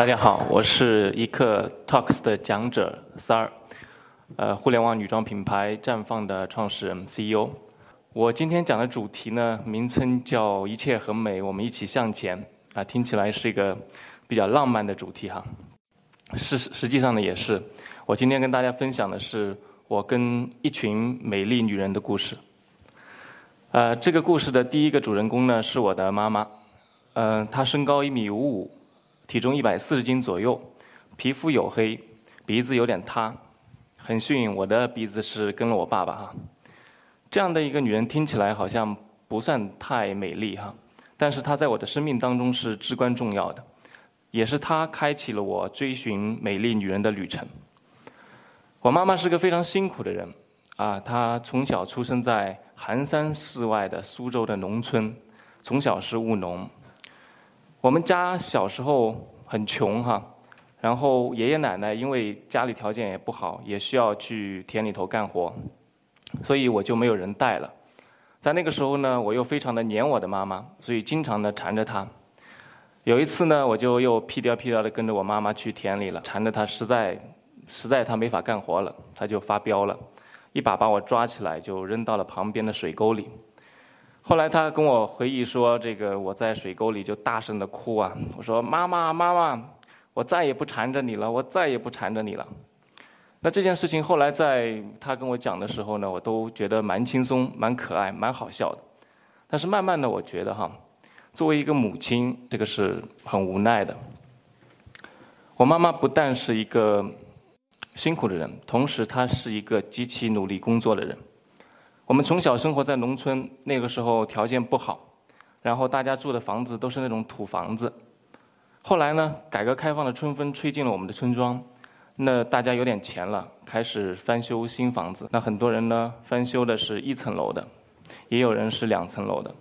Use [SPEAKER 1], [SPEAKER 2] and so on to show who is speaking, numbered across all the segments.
[SPEAKER 1] 大家好，我是一刻 Talks 的讲者三儿，呃，互联网女装品牌绽放的创始人 CEO。我今天讲的主题呢，名称叫“一切很美，我们一起向前”。啊，听起来是一个比较浪漫的主题哈。实实际上呢，也是。我今天跟大家分享的是我跟一群美丽女人的故事。呃，这个故事的第一个主人公呢，是我的妈妈。嗯，她身高一米五五，体重一百四十斤左右，皮肤黝黑，鼻子有点塌。很幸运，我的鼻子是跟了我爸爸哈。这样的一个女人听起来好像不算太美丽哈，但是她在我的生命当中是至关重要的，也是她开启了我追寻美丽女人的旅程。我妈妈是个非常辛苦的人，啊，她从小出生在寒山寺外的苏州的农村，从小是务农。我们家小时候很穷哈，然后爷爷奶奶因为家里条件也不好，也需要去田里头干活，所以我就没有人带了。在那个时候呢，我又非常的黏我的妈妈，所以经常的缠着她。有一次呢，我就又屁颠屁颠的跟着我妈妈去田里了，缠着她实在。实在她没法干活了，她就发飙了，一把把我抓起来就扔到了旁边的水沟里。后来他跟我回忆说：“这个我在水沟里就大声的哭啊，我说妈妈妈妈，我再也不缠着你了，我再也不缠着你了。”那这件事情后来在他跟我讲的时候呢，我都觉得蛮轻松、蛮可爱、蛮好笑的。但是慢慢的，我觉得哈，作为一个母亲，这个是很无奈的。我妈妈不但是一个。辛苦的人，同时她是一个极其努力工作的人。我们从小生活在农村，那个时候条件不好，然后大家住的房子都是那种土房子。后来呢，改革开放的春风吹进了我们的村庄，那大家有点钱了，开始翻修新房子。那很多人呢，翻修的是一层楼的，也有人是两层楼的。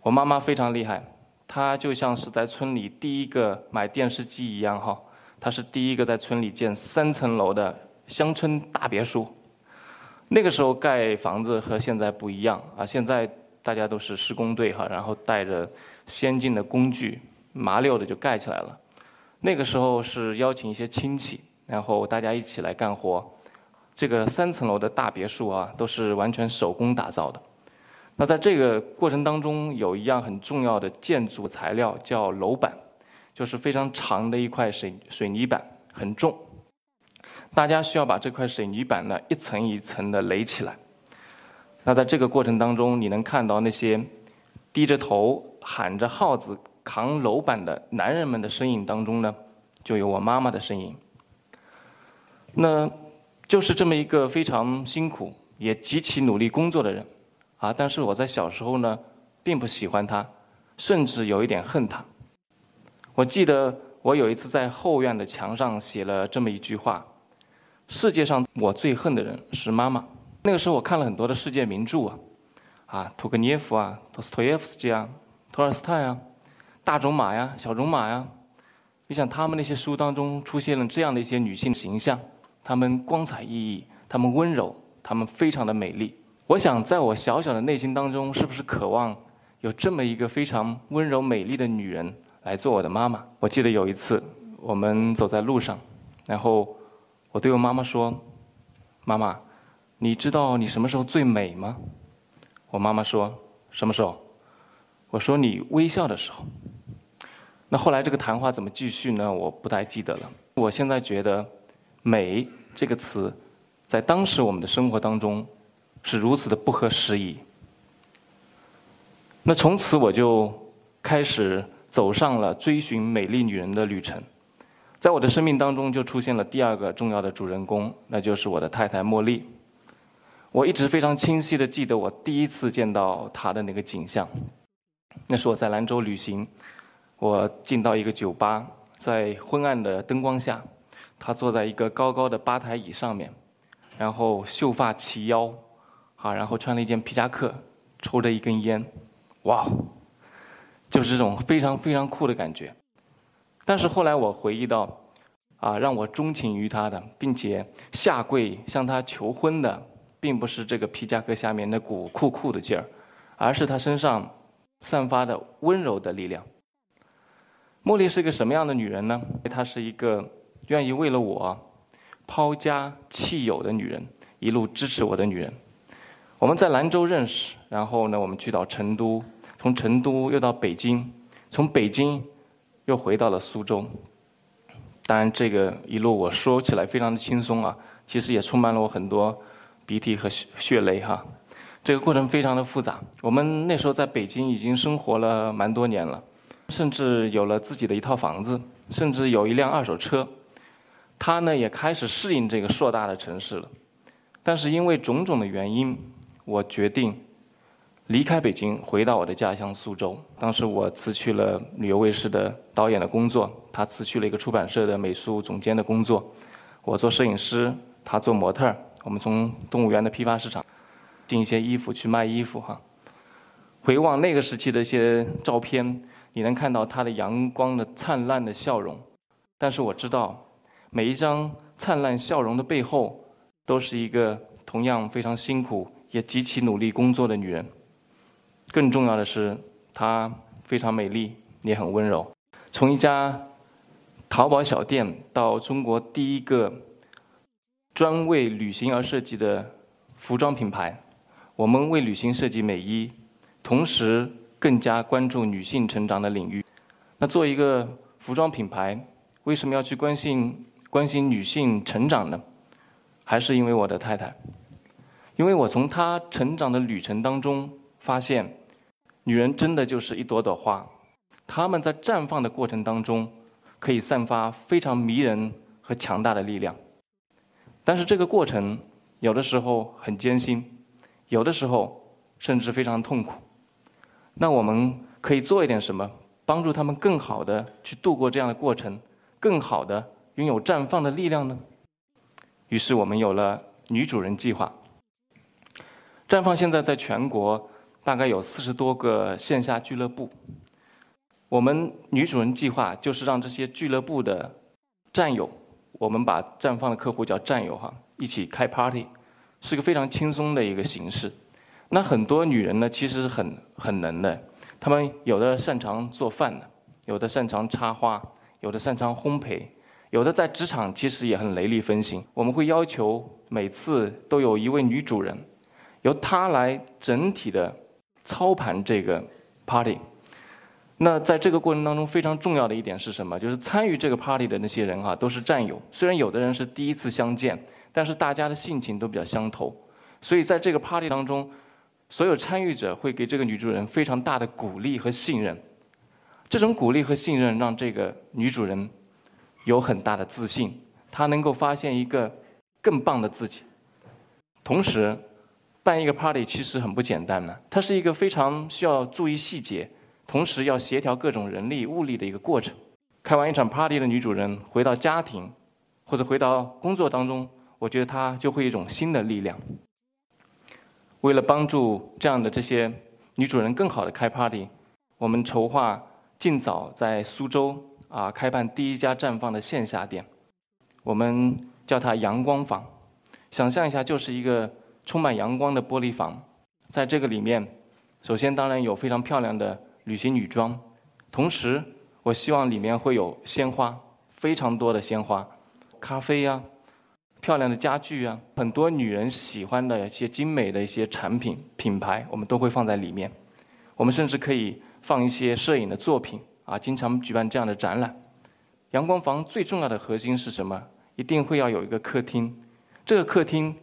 [SPEAKER 1] 我妈妈非常厉害，她就像是在村里第一个买电视机一样哈。她是第一个在村里建三层楼的乡村大别墅。那个时候盖房子和现在不一样啊，现在大家都是施工队哈，然后带着先进的工具，麻溜的就盖起来了。那个时候是邀请一些亲戚，然后大家一起来干活。这个三层楼的大别墅啊，都是完全手工打造的。那在这个过程当中，有一样很重要的建筑材料叫楼板。就是非常长的一块水水泥板，很重。大家需要把这块水泥板呢一层一层的垒起来。那在这个过程当中，你能看到那些低着头喊着号子扛楼板的男人们的身影当中呢，就有我妈妈的身影。那就是这么一个非常辛苦也极其努力工作的人啊！但是我在小时候呢，并不喜欢他，甚至有一点恨他。我记得我有一次在后院的墙上写了这么一句话：“世界上我最恨的人是妈妈。”那个时候我看了很多的世界名著啊，啊，屠格涅夫啊，托斯托耶夫斯基啊，托尔斯泰啊，大仲马呀，小仲马呀。你想他们那些书当中出现了这样的一些女性形象，她们光彩熠熠，她们温柔，她们非常的美丽。我想在我小小的内心当中，是不是渴望有这么一个非常温柔美丽的女人？来做我的妈妈。我记得有一次，我们走在路上，然后我对我妈妈说：“妈妈，你知道你什么时候最美吗？”我妈妈说：“什么时候？”我说：“你微笑的时候。”那后来这个谈话怎么继续呢？我不太记得了。我现在觉得“美”这个词，在当时我们的生活当中是如此的不合时宜。那从此我就开始。走上了追寻美丽女人的旅程，在我的生命当中就出现了第二个重要的主人公，那就是我的太太茉莉。我一直非常清晰的记得我第一次见到她的那个景象，那是我在兰州旅行，我进到一个酒吧，在昏暗的灯光下，她坐在一个高高的吧台椅上面，然后秀发齐腰，啊，然后穿了一件皮夹克，抽着一根烟，哇！就是这种非常非常酷的感觉，但是后来我回忆到，啊，让我钟情于他的，并且下跪向他求婚的，并不是这个皮夹克下面那股酷酷的劲儿，而是他身上散发的温柔的力量。茉莉是个什么样的女人呢？她是一个愿意为了我抛家弃友的女人，一路支持我的女人。我们在兰州认识，然后呢，我们去到成都，从成都又到北京，从北京又回到了苏州。当然，这个一路我说起来非常的轻松啊，其实也充满了我很多鼻涕和血泪哈。这个过程非常的复杂。我们那时候在北京已经生活了蛮多年了。甚至有了自己的一套房子，甚至有一辆二手车，他呢也开始适应这个硕大的城市了。但是因为种种的原因，我决定离开北京，回到我的家乡苏州。当时我辞去了旅游卫视的导演的工作，他辞去了一个出版社的美术总监的工作。我做摄影师，他做模特儿。我们从动物园的批发市场订一些衣服去卖衣服哈。回望那个时期的一些照片。你能看到他的阳光的灿烂的笑容，但是我知道，每一张灿烂笑容的背后，都是一个同样非常辛苦也极其努力工作的女人。更重要的是，她非常美丽，也很温柔。从一家淘宝小店到中国第一个专为旅行而设计的服装品牌，我们为旅行设计美衣，同时。更加关注女性成长的领域。那做一个服装品牌，为什么要去关心关心女性成长呢？还是因为我的太太，因为我从她成长的旅程当中发现，女人真的就是一朵朵花，她们在绽放的过程当中，可以散发非常迷人和强大的力量。但是这个过程有的时候很艰辛，有的时候甚至非常痛苦。那我们可以做一点什么，帮助他们更好的去度过这样的过程，更好的拥有绽放的力量呢？于是我们有了女主人计划。绽放现在在全国大概有四十多个线下俱乐部。我们女主人计划就是让这些俱乐部的战友，我们把绽放的客户叫战友哈，一起开 party，是个非常轻松的一个形式。那很多女人呢，其实是很很能的，她们有的擅长做饭的，有的擅长插花，有的擅长烘焙，有的在职场其实也很雷厉风行。我们会要求每次都有一位女主人，由她来整体的操盘这个 party。那在这个过程当中，非常重要的一点是什么？就是参与这个 party 的那些人啊，都是战友。虽然有的人是第一次相见，但是大家的性情都比较相投，所以在这个 party 当中。所有参与者会给这个女主人非常大的鼓励和信任，这种鼓励和信任让这个女主人有很大的自信，她能够发现一个更棒的自己。同时，办一个 party 其实很不简单的，它是一个非常需要注意细节，同时要协调各种人力物力的一个过程。开完一场 party 的女主人回到家庭或者回到工作当中，我觉得她就会有一种新的力量。为了帮助这样的这些女主人更好的开 party，我们筹划尽早在苏州啊开办第一家绽放的线下店，我们叫它阳光房。想象一下，就是一个充满阳光的玻璃房，在这个里面，首先当然有非常漂亮的旅行女装，同时我希望里面会有鲜花，非常多的鲜花，咖啡呀。漂亮的家具啊，很多女人喜欢的一些精美的一些产品品牌，我们都会放在里面。我们甚至可以放一些摄影的作品啊，经常举办这样的展览。阳光房最重要的核心是什么？一定会要有一个客厅。这个客厅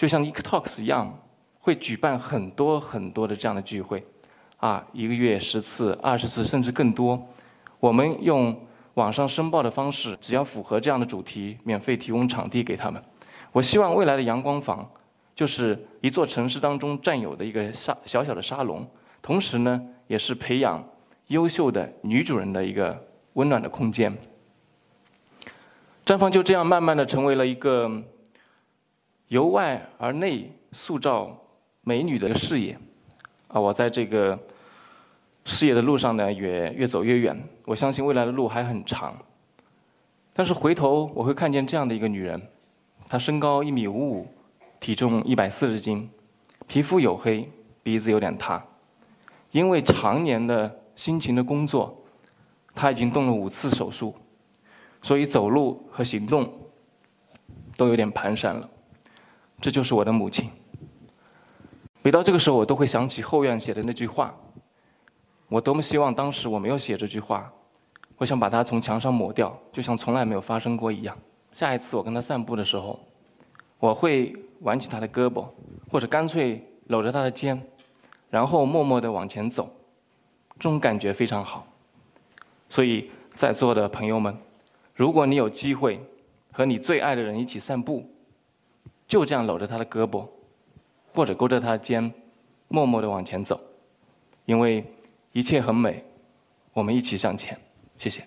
[SPEAKER 1] 就像 e c t a l k s 一样，会举办很多很多的这样的聚会，啊，一个月十次、二十次甚至更多。我们用。网上申报的方式，只要符合这样的主题，免费提供场地给他们。我希望未来的阳光房，就是一座城市当中占有的一个沙小小的沙龙，同时呢，也是培养优秀的女主人的一个温暖的空间。绽放就这样慢慢的成为了一个由外而内塑造美女的事业。啊，我在这个。事业的路上呢，也越走越远。我相信未来的路还很长。但是回头我会看见这样的一个女人，她身高一米五五，体重一百四十斤，皮肤黝黑，鼻子有点塌。因为常年的辛勤的工作，她已经动了五次手术，所以走路和行动都有点蹒跚了。这就是我的母亲。每到这个时候，我都会想起后院写的那句话。我多么希望当时我没有写这句话，我想把它从墙上抹掉，就像从来没有发生过一样。下一次我跟他散步的时候，我会挽起他的胳膊，或者干脆搂着他的肩，然后默默地往前走。这种感觉非常好。所以在座的朋友们，如果你有机会和你最爱的人一起散步，就这样搂着他的胳膊。或者勾着他的肩，默默地往前走，因为一切很美，我们一起向前，谢谢。